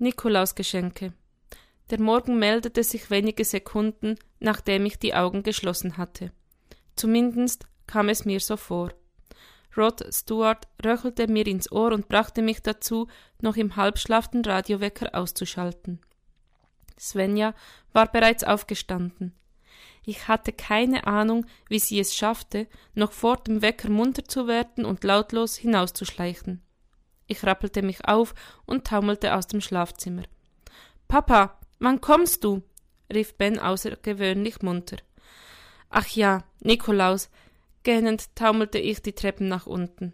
Nikolausgeschenke. Der Morgen meldete sich wenige Sekunden, nachdem ich die Augen geschlossen hatte. Zumindest kam es mir so vor. Rod Stewart röchelte mir ins Ohr und brachte mich dazu, noch im Halbschlaf den Radiowecker auszuschalten. Svenja war bereits aufgestanden. Ich hatte keine Ahnung, wie sie es schaffte, noch vor dem Wecker munter zu werden und lautlos hinauszuschleichen. Ich rappelte mich auf und taumelte aus dem Schlafzimmer. Papa, wann kommst du? rief Ben außergewöhnlich munter. Ach ja, Nikolaus. Gähnend taumelte ich die Treppen nach unten.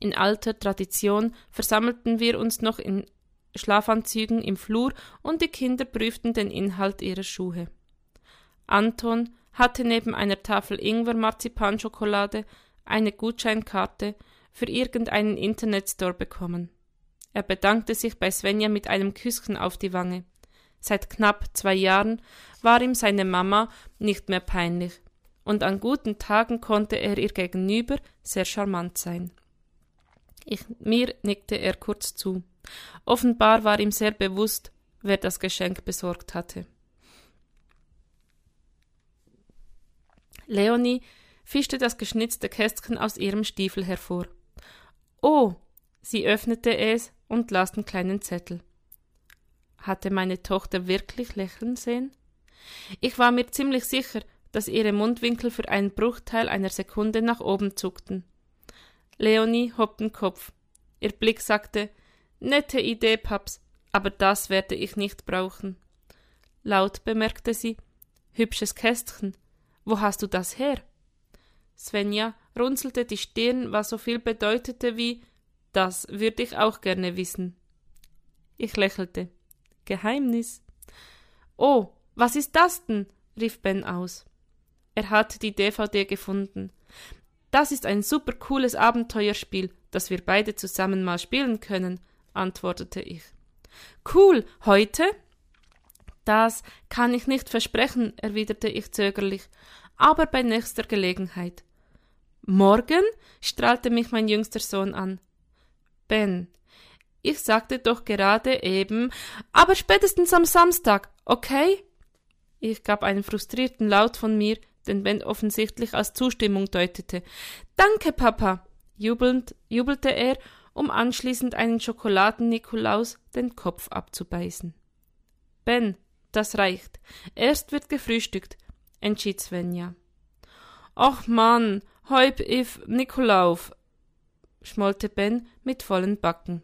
In alter Tradition versammelten wir uns noch in Schlafanzügen im Flur und die Kinder prüften den Inhalt ihrer Schuhe. Anton hatte neben einer Tafel Ingwer-Marzipanschokolade eine Gutscheinkarte für irgendeinen Internetstore bekommen. Er bedankte sich bei Svenja mit einem Küsschen auf die Wange. Seit knapp zwei Jahren war ihm seine Mama nicht mehr peinlich, und an guten Tagen konnte er ihr gegenüber sehr charmant sein. Ich, mir nickte er kurz zu. Offenbar war ihm sehr bewusst, wer das Geschenk besorgt hatte. Leonie fischte das geschnitzte Kästchen aus ihrem Stiefel hervor. Oh! Sie öffnete es und las den kleinen Zettel. Hatte meine Tochter wirklich lächeln sehen? Ich war mir ziemlich sicher, dass ihre Mundwinkel für einen Bruchteil einer Sekunde nach oben zuckten. Leonie hob den Kopf. Ihr Blick sagte, nette Idee, Paps, aber das werde ich nicht brauchen. Laut bemerkte sie, hübsches Kästchen. Wo hast du das her? Svenja runzelte die Stirn, was so viel bedeutete wie Das würde ich auch gerne wissen. Ich lächelte. Geheimnis. Oh, was ist das denn? rief Ben aus. Er hatte die DVD gefunden. Das ist ein super cooles Abenteuerspiel, das wir beide zusammen mal spielen können, antwortete ich. Cool, heute? Das kann ich nicht versprechen, erwiderte ich zögerlich, aber bei nächster Gelegenheit. Morgen? strahlte mich mein jüngster Sohn an. Ben, ich sagte doch gerade eben, aber spätestens am Samstag, okay? Ich gab einen frustrierten Laut von mir, den Ben offensichtlich als Zustimmung deutete. Danke, Papa! Jubelnd jubelte er, um anschließend einen Schokoladen-Nikolaus den Kopf abzubeißen. Ben, das reicht. Erst wird gefrühstückt, entschied Svenja. Ach Mann, Heub if Nikolauf, schmollte Ben mit vollen Backen.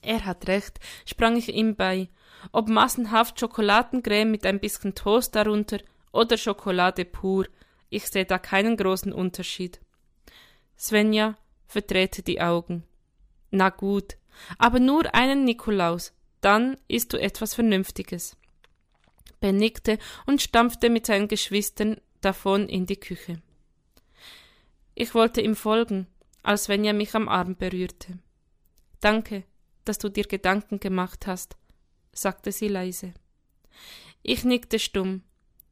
Er hat recht, sprang ich ihm bei. Ob massenhaft Schokoladencreme mit ein bisschen Toast darunter oder Schokolade pur, ich sehe da keinen großen Unterschied. Svenja verdrehte die Augen. Na gut, aber nur einen Nikolaus, dann isst du etwas Vernünftiges. Ben nickte und stampfte mit seinen Geschwistern davon in die Küche. Ich wollte ihm folgen, als wenn er mich am Arm berührte. Danke, dass du dir Gedanken gemacht hast, sagte sie leise. Ich nickte stumm,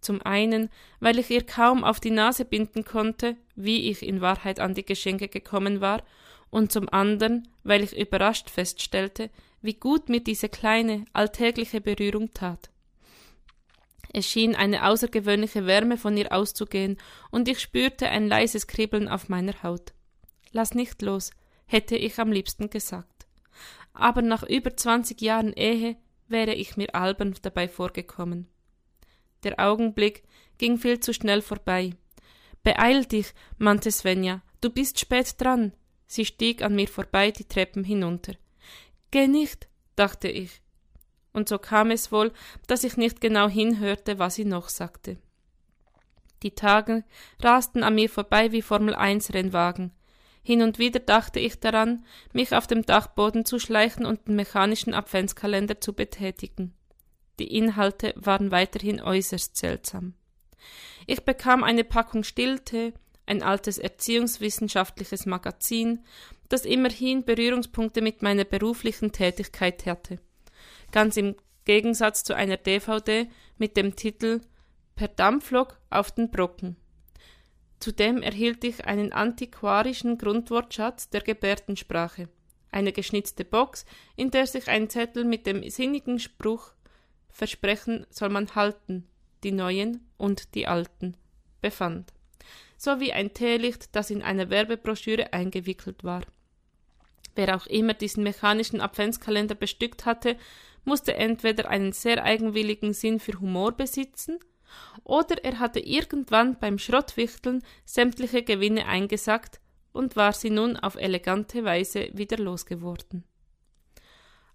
zum einen, weil ich ihr kaum auf die Nase binden konnte, wie ich in Wahrheit an die Geschenke gekommen war, und zum anderen, weil ich überrascht feststellte, wie gut mir diese kleine, alltägliche Berührung tat. Es schien eine außergewöhnliche Wärme von ihr auszugehen, und ich spürte ein leises Kribbeln auf meiner Haut. Lass nicht los, hätte ich am liebsten gesagt. Aber nach über zwanzig Jahren Ehe wäre ich mir albern dabei vorgekommen. Der Augenblick ging viel zu schnell vorbei. Beeil dich, mahnte Svenja, du bist spät dran. Sie stieg an mir vorbei die Treppen hinunter. Geh nicht, dachte ich und so kam es wohl, dass ich nicht genau hinhörte, was sie noch sagte. Die Tage rasten an mir vorbei wie Formel 1 Rennwagen. Hin und wieder dachte ich daran, mich auf dem Dachboden zu schleichen und den mechanischen Adventskalender zu betätigen. Die Inhalte waren weiterhin äußerst seltsam. Ich bekam eine Packung Stillte, ein altes erziehungswissenschaftliches Magazin, das immerhin Berührungspunkte mit meiner beruflichen Tätigkeit hatte ganz im Gegensatz zu einer DVD mit dem Titel Per Dampflok auf den Brocken. Zudem erhielt ich einen antiquarischen Grundwortschatz der Gebärdensprache, eine geschnitzte Box, in der sich ein Zettel mit dem sinnigen Spruch Versprechen soll man halten, die neuen und die alten, befand, sowie ein Teelicht, das in eine Werbebroschüre eingewickelt war. Wer auch immer diesen mechanischen Adventskalender bestückt hatte, musste entweder einen sehr eigenwilligen Sinn für Humor besitzen, oder er hatte irgendwann beim Schrottwichteln sämtliche Gewinne eingesackt und war sie nun auf elegante Weise wieder losgeworden.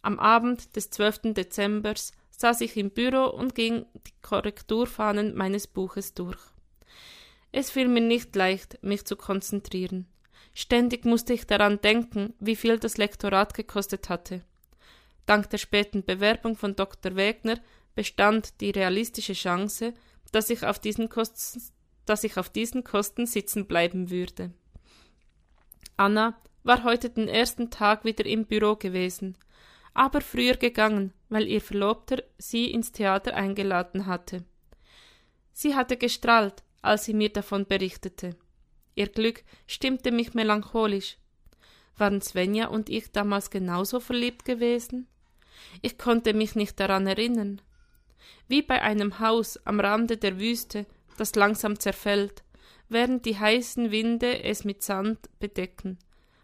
Am Abend des 12. Dezembers saß ich im Büro und ging die Korrekturfahnen meines Buches durch. Es fiel mir nicht leicht, mich zu konzentrieren. Ständig musste ich daran denken, wie viel das Lektorat gekostet hatte. Dank der späten Bewerbung von Dr. Wegner bestand die realistische Chance, dass ich auf diesen, Kosten, dass ich auf diesen Kosten sitzen bleiben würde. Anna war heute den ersten Tag wieder im Büro gewesen, aber früher gegangen, weil ihr Verlobter sie ins Theater eingeladen hatte. Sie hatte gestrahlt, als sie mir davon berichtete. Ihr Glück stimmte mich melancholisch. Waren Svenja und ich damals genauso verliebt gewesen? Ich konnte mich nicht daran erinnern. Wie bei einem Haus am Rande der Wüste, das langsam zerfällt, während die heißen Winde es mit Sand bedecken,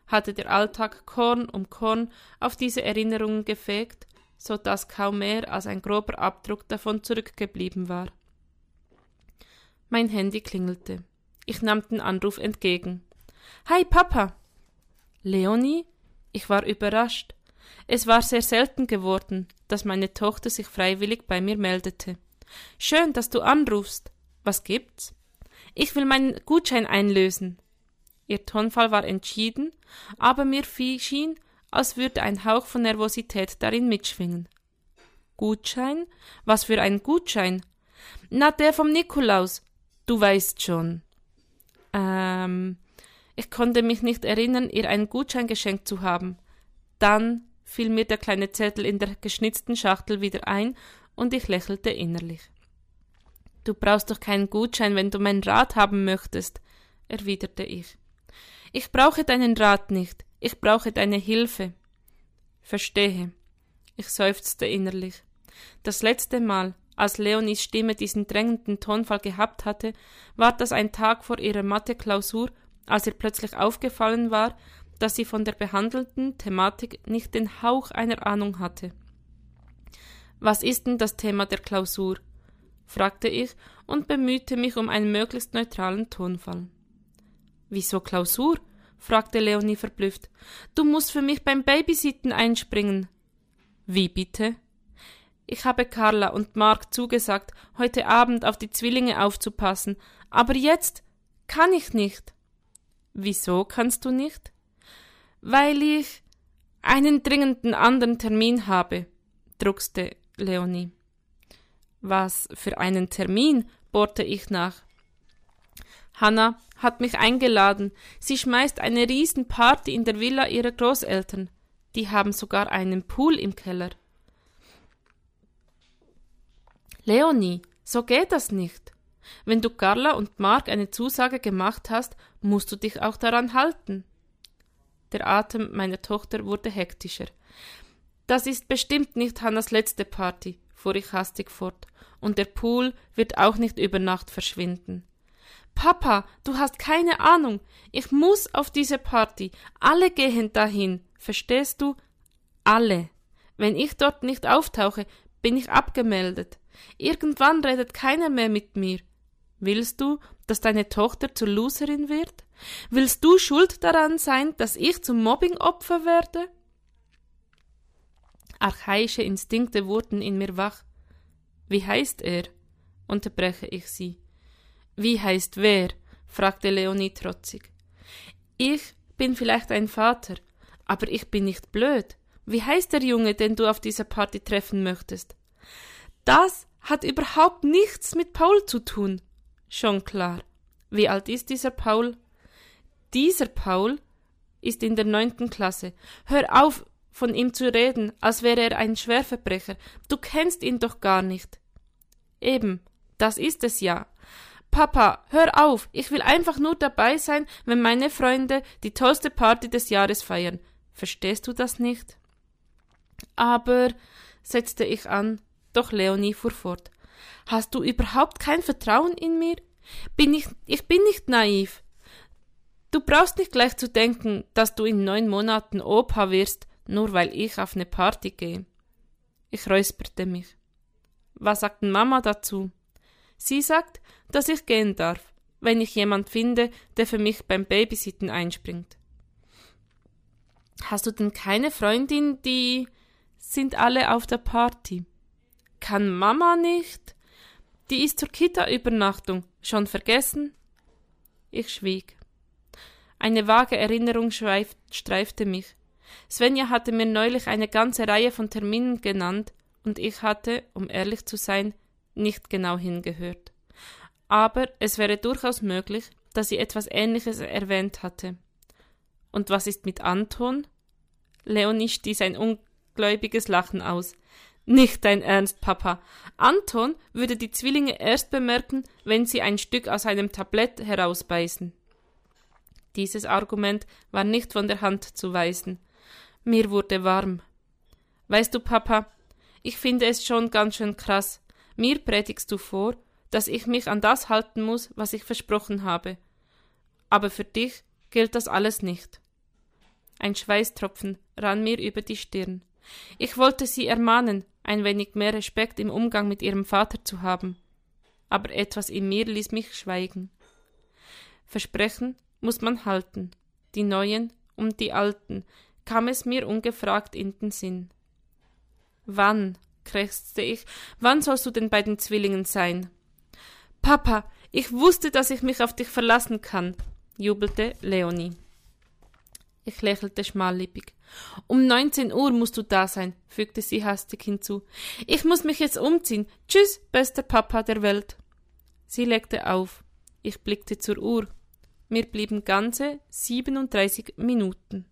hatte der Alltag Korn um Korn auf diese Erinnerungen gefegt, so dass kaum mehr als ein grober Abdruck davon zurückgeblieben war. Mein Handy klingelte. Ich nahm den Anruf entgegen. Hi, Papa! Leonie? Ich war überrascht. Es war sehr selten geworden, dass meine Tochter sich freiwillig bei mir meldete. Schön, dass du anrufst. Was gibt's? Ich will meinen Gutschein einlösen. Ihr Tonfall war entschieden, aber mir schien, als würde ein Hauch von Nervosität darin mitschwingen. Gutschein? Was für ein Gutschein? Na, der vom Nikolaus. Du weißt schon. Ähm, ich konnte mich nicht erinnern, ihr einen Gutschein geschenkt zu haben. Dann fiel mir der kleine Zettel in der geschnitzten Schachtel wieder ein und ich lächelte innerlich. Du brauchst doch keinen Gutschein, wenn du meinen Rat haben möchtest, erwiderte ich. Ich brauche deinen Rat nicht, ich brauche deine Hilfe. Verstehe. Ich seufzte innerlich. Das letzte Mal, als Leonies Stimme diesen drängenden Tonfall gehabt hatte, war das ein Tag vor ihrer Mathe-Klausur, als ihr plötzlich aufgefallen war, dass sie von der behandelten Thematik nicht den Hauch einer Ahnung hatte. Was ist denn das Thema der Klausur? fragte ich und bemühte mich um einen möglichst neutralen Tonfall. Wieso Klausur? fragte Leonie verblüfft. Du musst für mich beim Babysitten einspringen. Wie bitte? Ich habe Carla und Mark zugesagt, heute Abend auf die Zwillinge aufzupassen, aber jetzt kann ich nicht. Wieso kannst du nicht? Weil ich einen dringenden anderen Termin habe, druckste Leonie. Was für einen Termin? bohrte ich nach. Hanna hat mich eingeladen. Sie schmeißt eine Riesenparty in der Villa ihrer Großeltern. Die haben sogar einen Pool im Keller. Leonie, so geht das nicht. Wenn du Carla und Mark eine Zusage gemacht hast, musst du dich auch daran halten. Der Atem meiner Tochter wurde hektischer. Das ist bestimmt nicht Hannas letzte Party, fuhr ich hastig fort, und der Pool wird auch nicht über Nacht verschwinden. Papa, du hast keine Ahnung. Ich muss auf diese Party. Alle gehen dahin. Verstehst du? Alle. Wenn ich dort nicht auftauche, bin ich abgemeldet. Irgendwann redet keiner mehr mit mir. Willst du, dass deine Tochter zur Loserin wird? Willst du schuld daran sein, dass ich zum Mobbingopfer werde? Archaische Instinkte wurden in mir wach. Wie heißt er? unterbreche ich sie. Wie heißt wer? fragte Leonie trotzig. Ich bin vielleicht ein Vater, aber ich bin nicht blöd. Wie heißt der Junge, den du auf dieser Party treffen möchtest? Das hat überhaupt nichts mit Paul zu tun. Schon klar. Wie alt ist dieser Paul? Dieser Paul ist in der neunten Klasse. Hör auf, von ihm zu reden, als wäre er ein Schwerverbrecher. Du kennst ihn doch gar nicht. Eben, das ist es ja. Papa, hör auf, ich will einfach nur dabei sein, wenn meine Freunde die tollste Party des Jahres feiern. Verstehst du das nicht? Aber, setzte ich an, doch Leonie fuhr fort. Hast du überhaupt kein Vertrauen in mir? Bin ich, ich bin nicht naiv. Du brauchst nicht gleich zu denken, dass du in neun Monaten Opa wirst, nur weil ich auf eine Party gehe. Ich räusperte mich. Was sagt Mama dazu? Sie sagt, dass ich gehen darf, wenn ich jemand finde, der für mich beim Babysitten einspringt. Hast du denn keine Freundin, die sind alle auf der Party? Kann Mama nicht? Die ist zur Kita-Übernachtung. Schon vergessen? Ich schwieg. Eine vage Erinnerung streifte mich. Svenja hatte mir neulich eine ganze Reihe von Terminen genannt, und ich hatte, um ehrlich zu sein, nicht genau hingehört. Aber es wäre durchaus möglich, dass sie etwas Ähnliches erwähnt hatte. Und was ist mit Anton? Leonie stieß ein ungläubiges Lachen aus. Nicht dein Ernst, Papa. Anton würde die Zwillinge erst bemerken, wenn sie ein Stück aus einem Tablett herausbeißen. Dieses Argument war nicht von der Hand zu weisen. Mir wurde warm. Weißt du, Papa, ich finde es schon ganz schön krass. Mir predigst du vor, dass ich mich an das halten muss, was ich versprochen habe. Aber für dich gilt das alles nicht. Ein Schweißtropfen rann mir über die Stirn. Ich wollte sie ermahnen, ein wenig mehr Respekt im Umgang mit ihrem Vater zu haben. Aber etwas in mir ließ mich schweigen. Versprechen muss man halten. Die neuen und die alten, kam es mir ungefragt in den Sinn. Wann, krächzte ich, wann sollst du denn bei den Zwillingen sein? Papa, ich wusste, dass ich mich auf dich verlassen kann, jubelte Leonie. Ich lächelte schmallippig. Um neunzehn Uhr musst du da sein, fügte sie hastig hinzu. Ich muss mich jetzt umziehen. Tschüss, bester Papa der Welt. Sie legte auf. Ich blickte zur Uhr. Mir blieben ganze siebenunddreißig Minuten.